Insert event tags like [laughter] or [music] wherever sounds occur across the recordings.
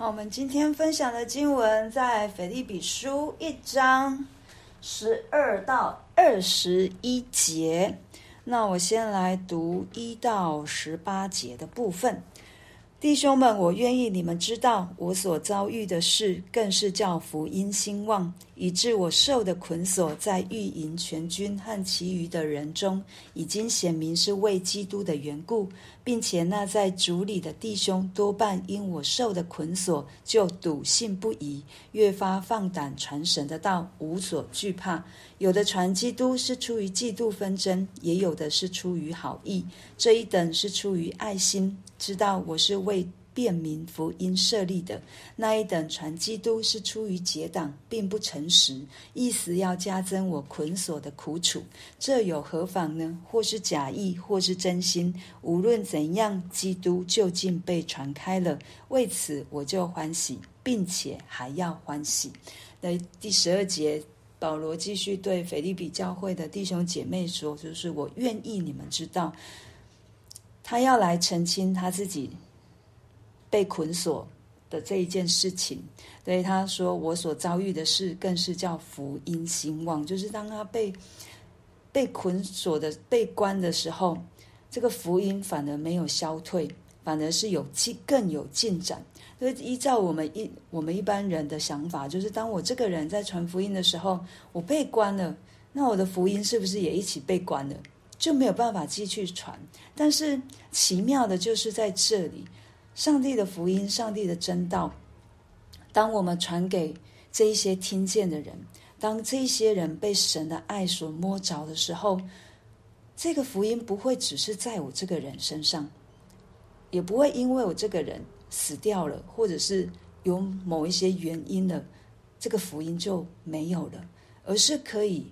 好，我们今天分享的经文在腓立比书一章十二到二十一节。那我先来读一到十八节的部分。弟兄们，我愿意你们知道，我所遭遇的事，更是叫福音兴旺，以致我受的捆锁，在御营全军和其余的人中，已经显明是为基督的缘故，并且那在主里的弟兄，多半因我受的捆锁，就笃信不疑，越发放胆传神的道，无所惧怕。有的传基督是出于嫉妒纷争，也有的是出于好意。这一等是出于爱心，知道我是为便民福音设立的；那一等传基督是出于结党，并不诚实，意思要加增我捆锁的苦楚。这有何妨呢？或是假意，或是真心，无论怎样，基督就近被传开了。为此我就欢喜，并且还要欢喜。那第十二节。保罗继续对腓立比教会的弟兄姐妹说：“就是我愿意你们知道，他要来澄清他自己被捆锁的这一件事情。所以他说，我所遭遇的事，更是叫福音兴旺。就是当他被被捆锁的被关的时候，这个福音反而没有消退，反而是有进更有进展。”所以依照我们一我们一般人的想法，就是当我这个人在传福音的时候，我被关了，那我的福音是不是也一起被关了？就没有办法继续传。但是奇妙的就是在这里，上帝的福音，上帝的真道，当我们传给这一些听见的人，当这一些人被神的爱所摸着的时候，这个福音不会只是在我这个人身上，也不会因为我这个人。死掉了，或者是有某一些原因了，这个福音就没有了，而是可以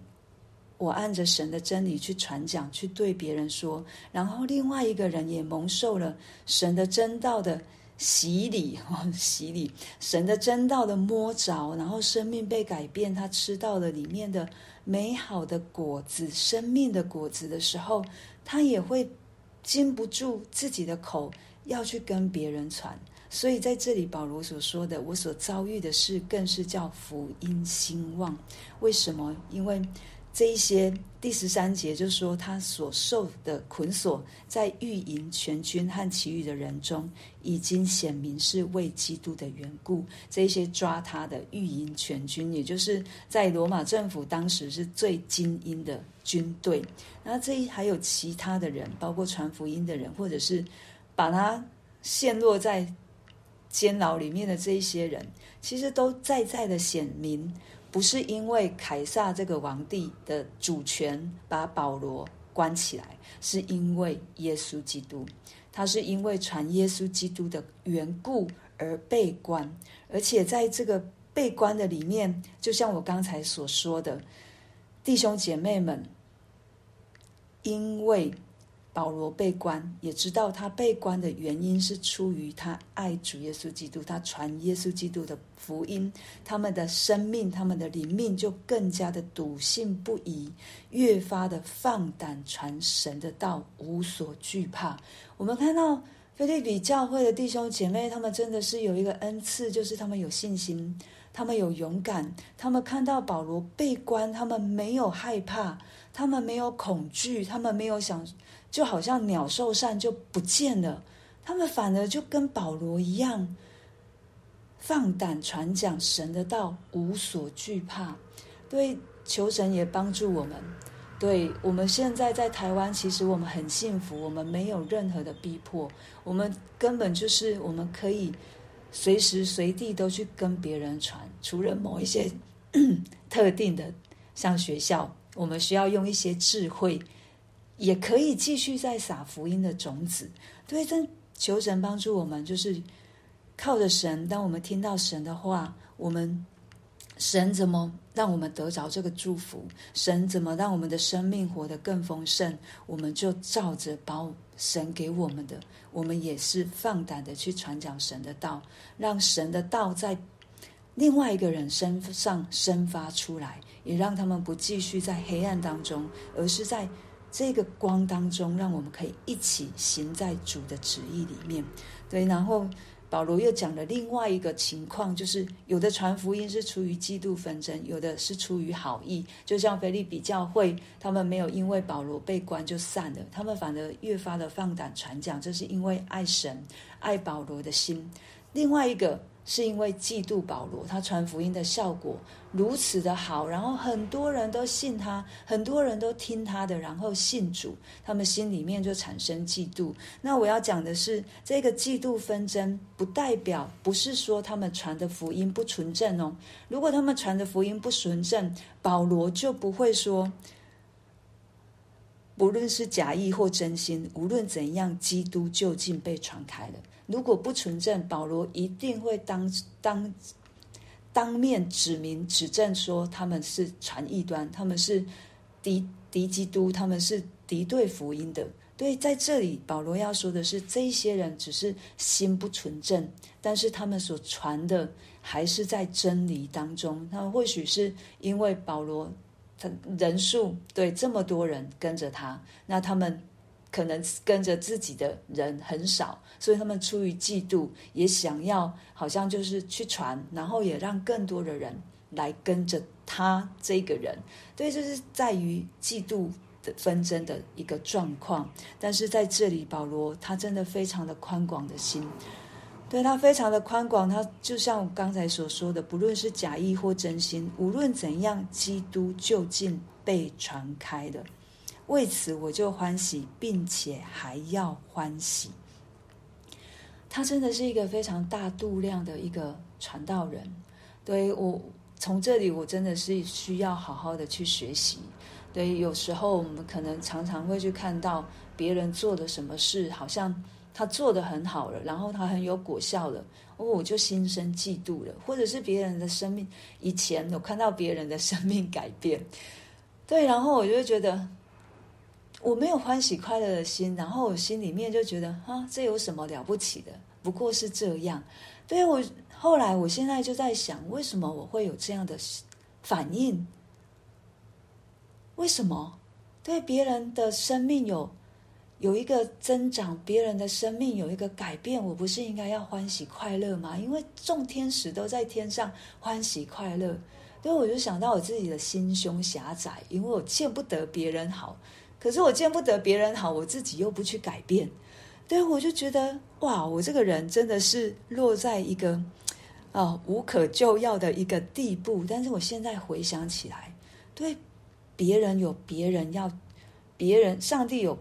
我按着神的真理去传讲，去对别人说，然后另外一个人也蒙受了神的真道的洗礼，[laughs] 哦洗礼，神的真道的摸着，然后生命被改变，他吃到了里面的美好的果子，生命的果子的时候，他也会禁不住自己的口。要去跟别人传，所以在这里保罗所说的，我所遭遇的事，更是叫福音兴旺。为什么？因为这一些第十三节就说他所受的捆锁，在御营全军和其余的人中，已经显明是为基督的缘故。这一些抓他的御营全军，也就是在罗马政府当时是最精英的军队。那这一还有其他的人，包括传福音的人，或者是。把他陷落在监牢里面的这一些人，其实都在在的显明，不是因为凯撒这个皇帝的主权把保罗关起来，是因为耶稣基督，他是因为传耶稣基督的缘故而被关，而且在这个被关的里面，就像我刚才所说的，弟兄姐妹们，因为。保罗被关，也知道他被关的原因是出于他爱主耶稣基督，他传耶稣基督的福音，他们的生命、他们的灵命就更加的笃信不疑，越发的放胆传神的道，无所惧怕。我们看到腓利比教会的弟兄姐妹，他们真的是有一个恩赐，就是他们有信心，他们有勇敢，他们看到保罗被关，他们没有害怕，他们没有恐惧，他们没有想。就好像鸟兽散就不见了，他们反而就跟保罗一样，放胆传讲神的道，无所惧怕。对，求神也帮助我们。对，我们现在在台湾，其实我们很幸福，我们没有任何的逼迫，我们根本就是我们可以随时随地都去跟别人传，除了某一些 [clears throat] 特定的，像学校，我们需要用一些智慧。也可以继续在撒福音的种子，对，真求神帮助我们，就是靠着神。当我们听到神的话，我们神怎么让我们得着这个祝福？神怎么让我们的生命活得更丰盛？我们就照着把神给我们的，我们也是放胆的去传讲神的道，让神的道在另外一个人身上生发出来，也让他们不继续在黑暗当中，而是在。这个光当中，让我们可以一起行在主的旨意里面。对，然后保罗又讲了另外一个情况，就是有的传福音是出于嫉妒纷争，有的是出于好意。就像腓利比教会，他们没有因为保罗被关就散了，他们反而越发的放胆传讲，这是因为爱神、爱保罗的心。另外一个。是因为嫉妒保罗，他传福音的效果如此的好，然后很多人都信他，很多人都听他的，然后信主，他们心里面就产生嫉妒。那我要讲的是，这个嫉妒纷争不代表不是说他们传的福音不纯正哦。如果他们传的福音不纯正，保罗就不会说，不论是假意或真心，无论怎样，基督究竟被传开了。如果不纯正，保罗一定会当当当面指明指证说他们是传异端，他们是敌敌基督，他们是敌对福音的。对，在这里保罗要说的是，这些人只是心不纯正，但是他们所传的还是在真理当中。他们或许是因为保罗他人数对这么多人跟着他，那他们。可能跟着自己的人很少，所以他们出于嫉妒，也想要好像就是去传，然后也让更多的人来跟着他这个人。对，就是在于嫉妒的纷争的一个状况。但是在这里，保罗他真的非常的宽广的心，对，他非常的宽广。他就像我刚才所说的，不论是假意或真心，无论怎样，基督究竟被传开的。为此我就欢喜，并且还要欢喜。他真的是一个非常大度量的一个传道人。对，我从这里，我真的是需要好好的去学习。对，有时候我们可能常常会去看到别人做的什么事，好像他做得很好了，然后他很有果效了，哦，我就心生嫉妒了。或者是别人的生命，以前有看到别人的生命改变，对，然后我就会觉得。我没有欢喜快乐的心，然后我心里面就觉得，啊，这有什么了不起的？不过是这样。对，我后来，我现在就在想，为什么我会有这样的反应？为什么？对别人的生命有有一个增长，别人的生命有一个改变，我不是应该要欢喜快乐吗？因为众天使都在天上欢喜快乐。对，我就想到我自己的心胸狭窄，因为我见不得别人好。可是我见不得别人好，我自己又不去改变，对，我就觉得哇，我这个人真的是落在一个啊、无可救药的一个地步。但是我现在回想起来，对，别人有别人要，别人上帝有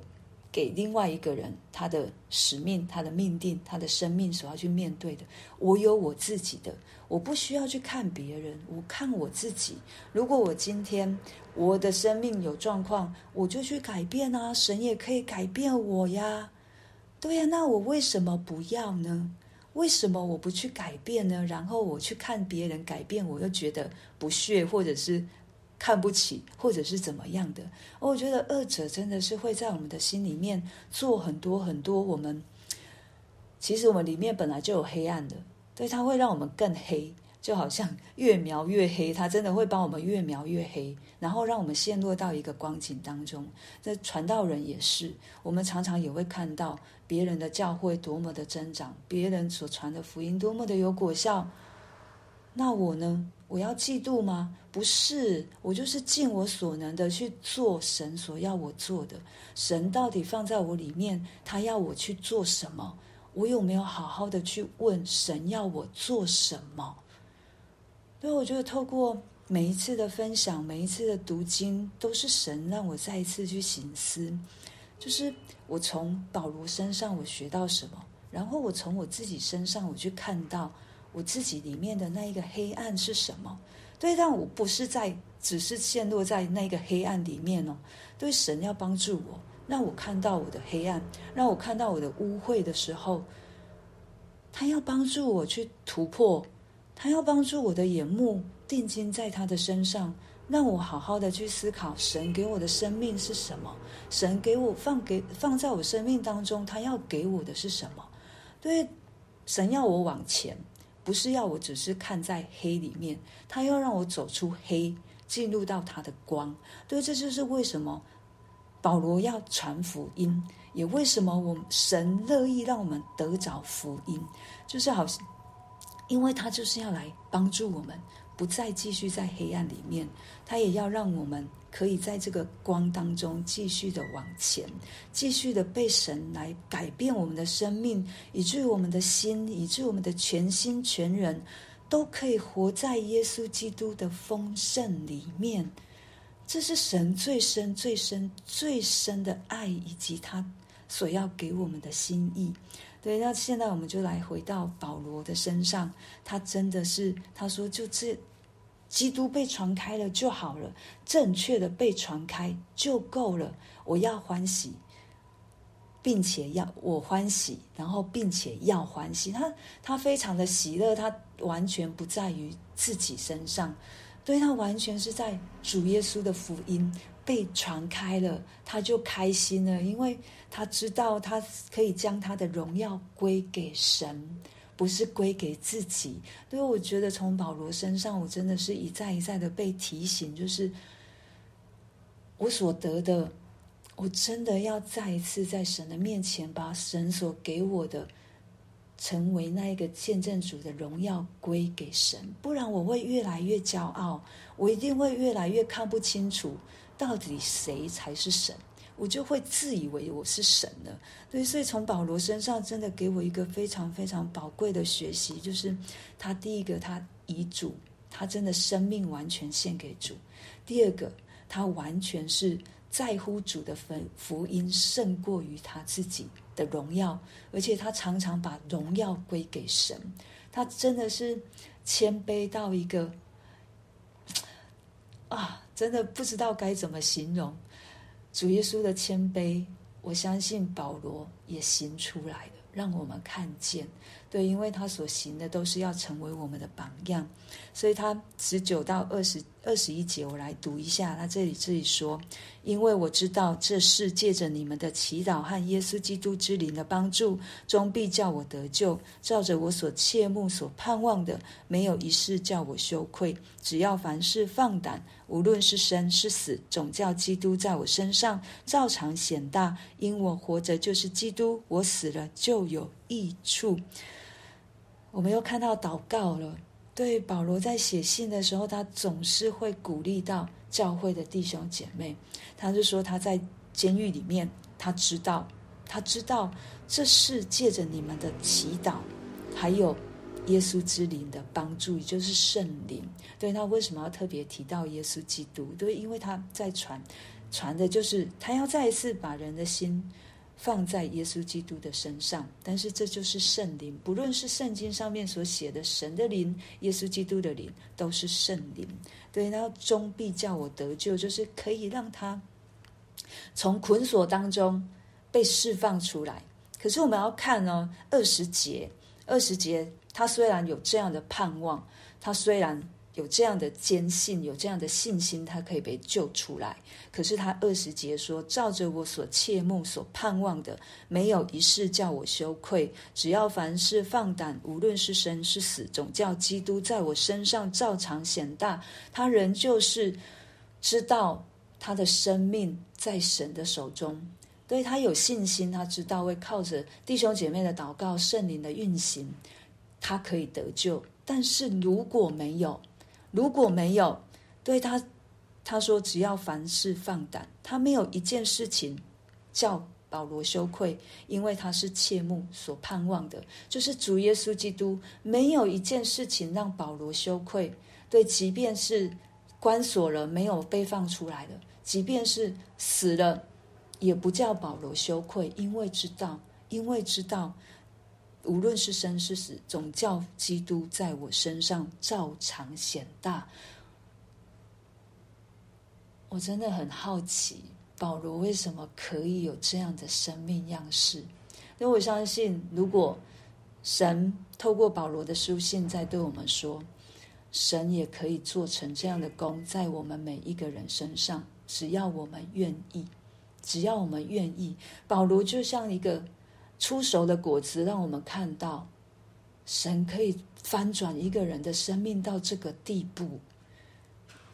给另外一个人他的使命、他的命定、他的生命所要去面对的，我有我自己的。我不需要去看别人，我看我自己。如果我今天我的生命有状况，我就去改变啊！神也可以改变我呀。对呀，那我为什么不要呢？为什么我不去改变呢？然后我去看别人改变，我又觉得不屑，或者是看不起，或者是怎么样的？我觉得二者真的是会在我们的心里面做很多很多。我们其实我们里面本来就有黑暗的。对，它会让我们更黑，就好像越描越黑，它真的会帮我们越描越黑，然后让我们陷落到一个光景当中。这传道人也是，我们常常也会看到别人的教会多么的增长，别人所传的福音多么的有果效。那我呢？我要嫉妒吗？不是，我就是尽我所能的去做神所要我做的。神到底放在我里面，他要我去做什么？我有没有好好的去问神要我做什么？所以我觉得透过每一次的分享，每一次的读经，都是神让我再一次去省思，就是我从保罗身上我学到什么，然后我从我自己身上我去看到我自己里面的那一个黑暗是什么。对，但我不是在只是陷落在那个黑暗里面哦。对，神要帮助我。让我看到我的黑暗，让我看到我的污秽的时候，他要帮助我去突破，他要帮助我的眼目定睛在他的身上，让我好好的去思考神给我的生命是什么，神给我放给放在我生命当中，他要给我的是什么？对，神要我往前，不是要我只是看在黑里面，他要让我走出黑，进入到他的光。对，这就是为什么。保罗要传福音，也为什么我们神乐意让我们得着福音，就是好像，因为他就是要来帮助我们，不再继续在黑暗里面，他也要让我们可以在这个光当中继续的往前，继续的被神来改变我们的生命，以至于我们的心，以至于我们的全心全人，都可以活在耶稣基督的丰盛里面。这是神最深、最深、最深的爱，以及他所要给我们的心意。对，那现在我们就来回到保罗的身上，他真的是他说，就这基督被传开了就好了，正确的被传开就够了。我要欢喜，并且要我欢喜，然后并且要欢喜。他他非常的喜乐，他完全不在于自己身上。对，他完全是在主耶稣的福音被传开了，他就开心了，因为他知道他可以将他的荣耀归给神，不是归给自己。所以我觉得从保罗身上，我真的是一再一再的被提醒，就是我所得的，我真的要再一次在神的面前，把神所给我的。成为那一个见证主的荣耀归给神，不然我会越来越骄傲，我一定会越来越看不清楚到底谁才是神，我就会自以为我是神了。对，所以从保罗身上真的给我一个非常非常宝贵的学习，就是他第一个他以主，他真的生命完全献给主；第二个，他完全是在乎主的福福音胜过于他自己。的荣耀，而且他常常把荣耀归给神，他真的是谦卑到一个啊，真的不知道该怎么形容主耶稣的谦卑。我相信保罗也行出来了，让我们看见。对，因为他所行的都是要成为我们的榜样，所以他十九到二十二十一节，我来读一下。他这里这里说：“因为我知道这事借着你们的祈祷和耶稣基督之灵的帮助，终必叫我得救。照着我所切慕所盼望的，没有一事叫我羞愧。只要凡事放胆，无论是生是死，总叫基督在我身上照常显大。因我活着就是基督，我死了就有益处。”我们又看到祷告了。对保罗在写信的时候，他总是会鼓励到教会的弟兄姐妹。他就说他在监狱里面，他知道，他知道这是借着你们的祈祷，还有耶稣之灵的帮助，也就是圣灵。对，他为什么要特别提到耶稣基督？对，因为他在传，传的就是他要再一次把人的心。放在耶稣基督的身上，但是这就是圣灵。不论是圣经上面所写的神的灵、耶稣基督的灵，都是圣灵。对，然后终必叫我得救，就是可以让他从捆锁当中被释放出来。可是我们要看哦，二十节，二十节，他虽然有这样的盼望，他虽然。有这样的坚信，有这样的信心，他可以被救出来。可是他二十节说：“照着我所切慕、所盼望的，没有一事叫我羞愧。只要凡事放胆，无论是生是死，总叫基督在我身上照常显大。”他仍旧是知道他的生命在神的手中，对他有信心。他知道会靠着弟兄姐妹的祷告、圣灵的运行，他可以得救。但是如果没有，如果没有，对他，他说只要凡事放胆，他没有一件事情叫保罗羞愧，因为他是切慕所盼望的，就是主耶稣基督，没有一件事情让保罗羞愧。对，即便是关锁了，没有被放出来了，即便是死了，也不叫保罗羞愧，因为知道，因为知道。无论是生是死，总叫基督在我身上照常显大。我真的很好奇，保罗为什么可以有这样的生命样式？因为我相信，如果神透过保罗的书信在对我们说，神也可以做成这样的工，在我们每一个人身上，只要我们愿意，只要我们愿意。保罗就像一个。出熟的果子，让我们看到神可以翻转一个人的生命到这个地步。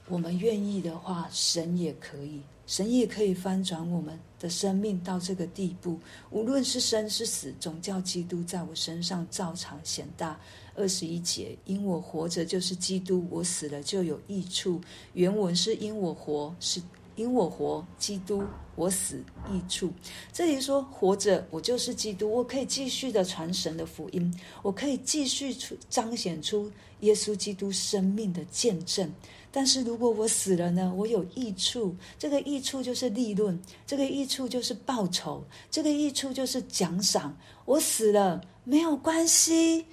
我们愿意的话，神也可以，神也可以翻转我们的生命到这个地步，无论是生是死，总叫基督在我身上照常显大。二十一节，因我活着就是基督，我死了就有益处。原文是因我活是。因我活，基督；我死，益处。这里说活着，我就是基督，我可以继续的传神的福音，我可以继续出彰显出耶稣基督生命的见证。但是如果我死了呢？我有益处，这个益处就是利润，这个益处就是报酬，这个益处就是奖赏。我死了没有关系，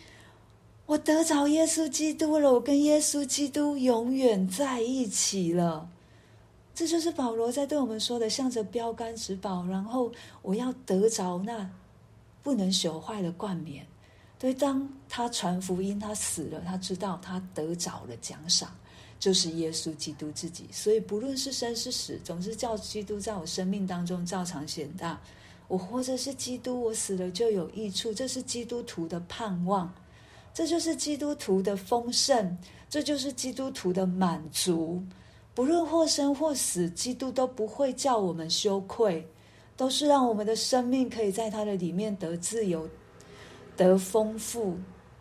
我得着耶稣基督了，我跟耶稣基督永远在一起了。这就是保罗在对我们说的，向着标杆直跑，然后我要得着那不能朽坏的冠冕。对，当他传福音，他死了，他知道他得着了奖赏，就是耶稣基督自己。所以不论是生是死，总是叫基督在我生命当中照常显大。我活着是基督，我死了就有益处。这是基督徒的盼望，这就是基督徒的丰盛，这就是基督徒的满足。不论或生或死，基督都不会叫我们羞愧，都是让我们的生命可以在他的里面得自由、得丰富。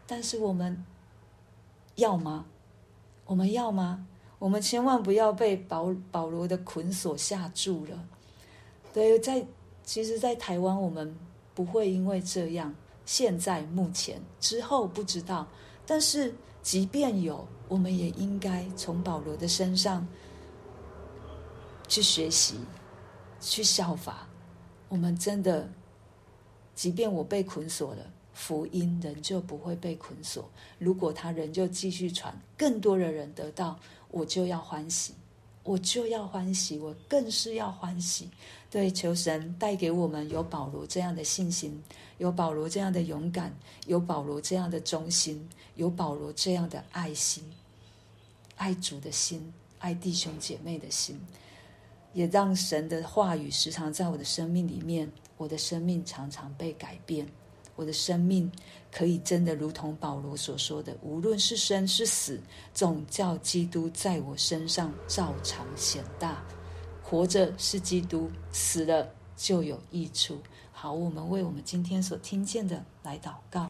但是我们要吗？我们要吗？我们千万不要被保保罗的捆锁吓住了。对，在其实，在台湾我们不会因为这样。现在目前之后不知道，但是即便有，我们也应该从保罗的身上。去学习，去效法。我们真的，即便我被捆锁了，福音仍旧不会被捆锁。如果他仍旧继续传，更多的人得到，我就要欢喜，我就要欢喜，我更是要欢喜。对，求神带给我们有保罗这样的信心，有保罗这样的勇敢，有保罗这样的忠心，有保罗这样的爱心，爱主的心，爱弟兄姐妹的心。也让神的话语时常在我的生命里面，我的生命常常被改变，我的生命可以真的如同保罗所说的，无论是生是死，总叫基督在我身上照常显大。活着是基督，死了就有益处。好，我们为我们今天所听见的来祷告。